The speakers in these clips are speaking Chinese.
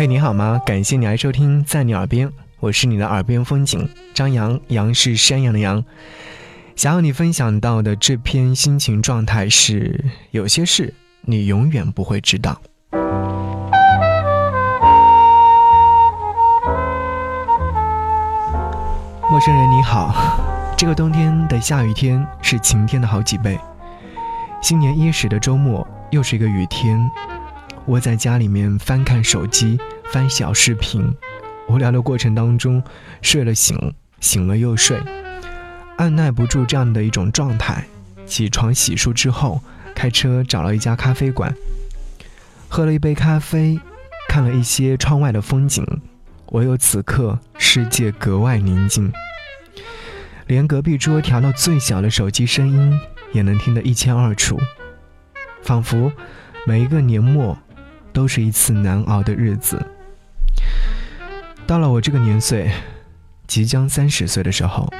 嘿，你好吗？感谢你来收听，在你耳边，我是你的耳边风景张扬，杨是山羊的羊。想要你分享到的这篇心情状态是：有些事你永远不会知道。陌生人你好，这个冬天的下雨天是晴天的好几倍。新年伊始的周末又是一个雨天。窝在家里面翻看手机，翻小视频，无聊的过程当中，睡了醒，醒了又睡，按耐不住这样的一种状态。起床洗漱之后，开车找了一家咖啡馆，喝了一杯咖啡，看了一些窗外的风景。唯有此刻，世界格外宁静，连隔壁桌调到最小的手机声音也能听得一清二楚，仿佛每一个年末。都是一次难熬的日子。到了我这个年岁，即将三十岁的时候，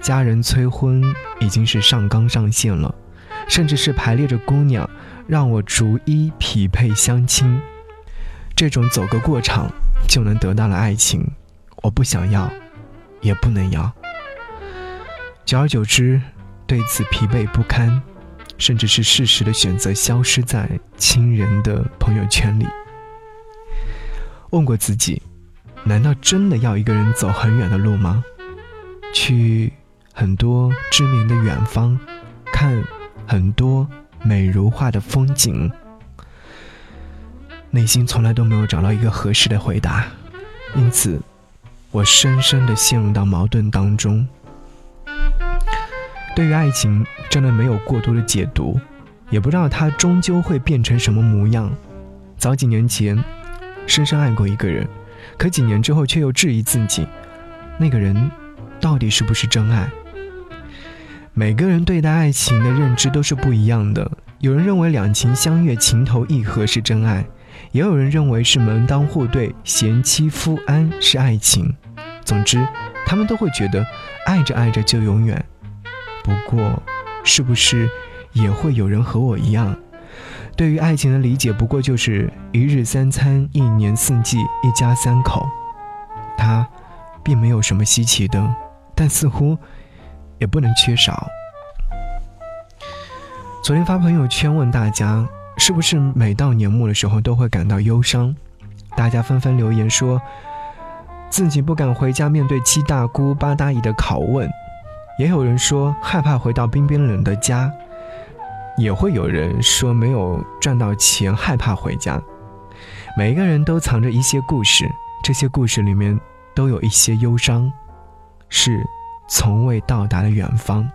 家人催婚已经是上纲上线了，甚至是排列着姑娘让我逐一匹配相亲。这种走个过场就能得到了爱情，我不想要，也不能要。久而久之，对此疲惫不堪。甚至是适时的选择消失在亲人的朋友圈里。问过自己，难道真的要一个人走很远的路吗？去很多知名的远方，看很多美如画的风景？内心从来都没有找到一个合适的回答，因此，我深深的陷入到矛盾当中。对于爱情，真的没有过多的解读，也不知道它终究会变成什么模样。早几年前，深深爱过一个人，可几年之后却又质疑自己，那个人到底是不是真爱？每个人对待爱情的认知都是不一样的。有人认为两情相悦、情投意合是真爱，也有人认为是门当户对、贤妻夫安是爱情。总之，他们都会觉得爱着爱着就永远。不过，是不是也会有人和我一样，对于爱情的理解不过就是一日三餐、一年四季、一家三口？它并没有什么稀奇的，但似乎也不能缺少。昨天发朋友圈问大家，是不是每到年末的时候都会感到忧伤？大家纷纷留言说，自己不敢回家面对七大姑八大姨的拷问。也有人说害怕回到冰冰冷的家，也会有人说没有赚到钱害怕回家。每一个人都藏着一些故事，这些故事里面都有一些忧伤，是从未到达的远方。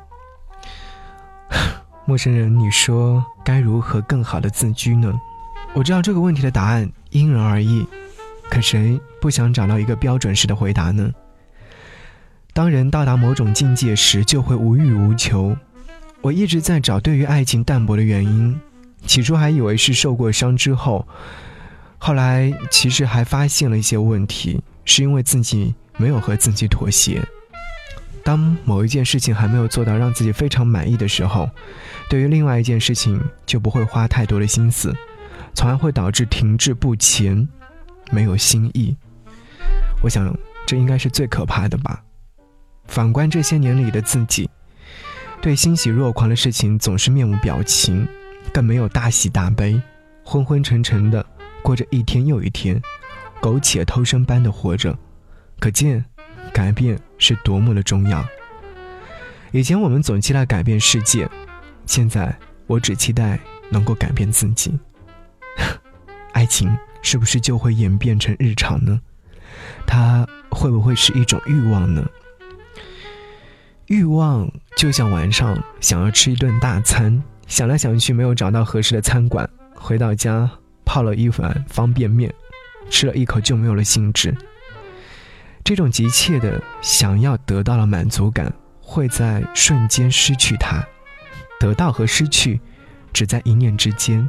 陌生人，你说该如何更好的自居呢？我知道这个问题的答案因人而异，可谁不想找到一个标准式的回答呢？当人到达某种境界时，就会无欲无求。我一直在找对于爱情淡薄的原因，起初还以为是受过伤之后，后来其实还发现了一些问题，是因为自己没有和自己妥协。当某一件事情还没有做到让自己非常满意的时候，对于另外一件事情就不会花太多的心思，从而会导致停滞不前，没有新意。我想，这应该是最可怕的吧。反观这些年里的自己，对欣喜若狂的事情总是面无表情，更没有大喜大悲，昏昏沉沉的过着一天又一天，苟且偷生般的活着。可见，改变是多么的重要。以前我们总期待改变世界，现在我只期待能够改变自己。爱情是不是就会演变成日常呢？它会不会是一种欲望呢？欲望就像晚上想要吃一顿大餐，想来想去没有找到合适的餐馆，回到家泡了一碗方便面，吃了一口就没有了兴致。这种急切的想要得到了满足感，会在瞬间失去它，得到和失去只在一念之间，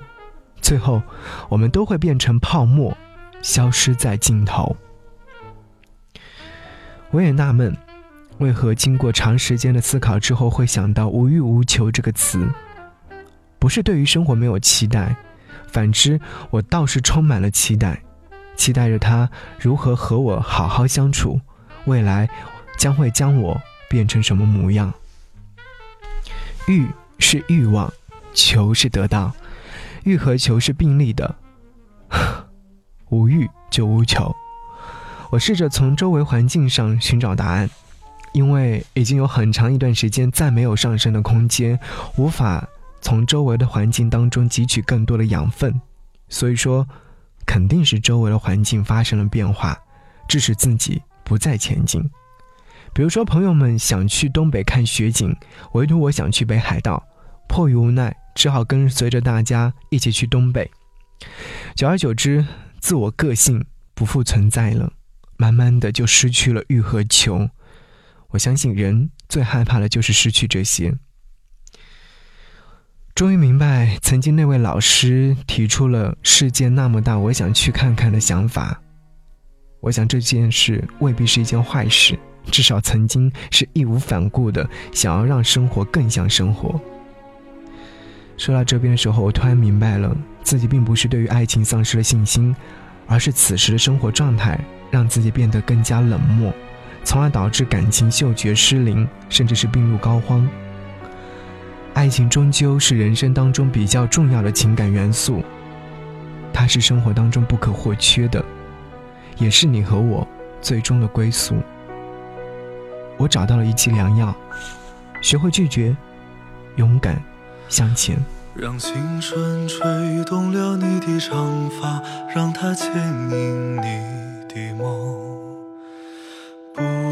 最后我们都会变成泡沫，消失在尽头。我也纳闷。为何经过长时间的思考之后，会想到“无欲无求”这个词？不是对于生活没有期待，反之，我倒是充满了期待。期待着他如何和我好好相处，未来将会将我变成什么模样。欲是欲望，求是得到，欲和求是并立的，无欲就无求。我试着从周围环境上寻找答案，因为已经有很长一段时间再没有上升的空间，无法从周围的环境当中汲取更多的养分，所以说。肯定是周围的环境发生了变化，致使自己不再前进。比如说，朋友们想去东北看雪景，唯独我想去北海道，迫于无奈，只好跟随着大家一起去东北。久而久之，自我个性不复存在了，慢慢的就失去了欲和求。我相信人最害怕的就是失去这些。终于明白，曾经那位老师提出了“世界那么大，我想去看看”的想法。我想这件事未必是一件坏事，至少曾经是义无反顾的想要让生活更像生活。说到这边的时候，我突然明白了，自己并不是对于爱情丧失了信心，而是此时的生活状态让自己变得更加冷漠，从而导致感情嗅觉失灵，甚至是病入膏肓。爱情终究是人生当中比较重要的情感元素，它是生活当中不可或缺的，也是你和我最终的归宿。我找到了一剂良药，学会拒绝，勇敢向前。让青春吹动了你的长发，让它牵引你的梦。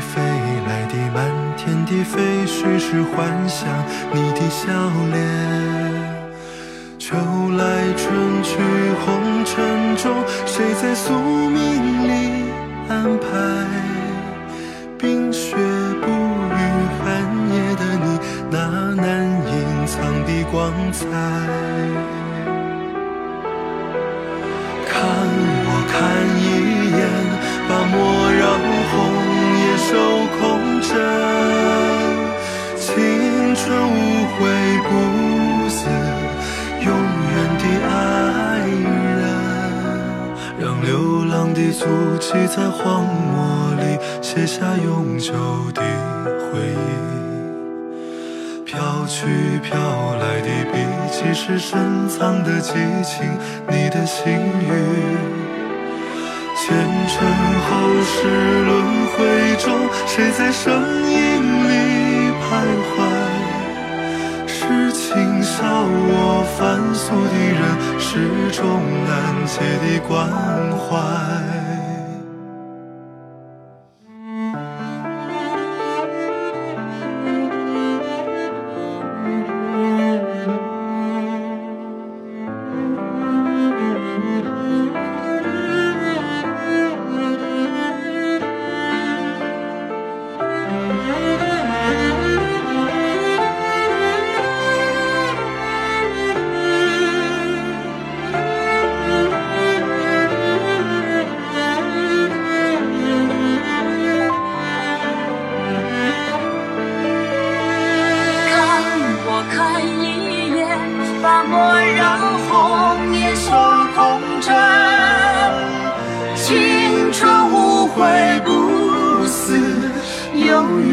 飞来的满天的飞絮是幻想你的笑脸。秋来春去红尘中，谁在宿命里安排？冰雪不语寒夜的你，那难隐藏的光彩。看我看一。流浪的足迹在荒漠里写下永久的回忆。飘去飘来的笔迹是深藏的激情，你的心语。前尘后世轮回中，谁在声音里徘徊？是情笑我凡俗的人，始终难解的关怀。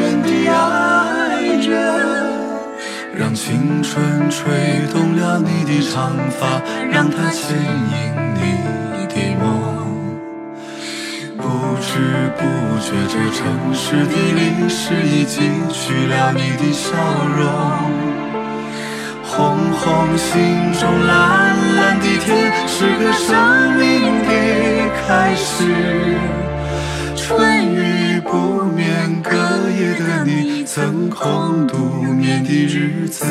永远的爱人，让青春吹动了你的长发，让它牵引你的梦。不知不觉，这城市的历史已记取了你的笑容。红红心中，蓝蓝的天，是个生命的开始。曾空独眠的日子。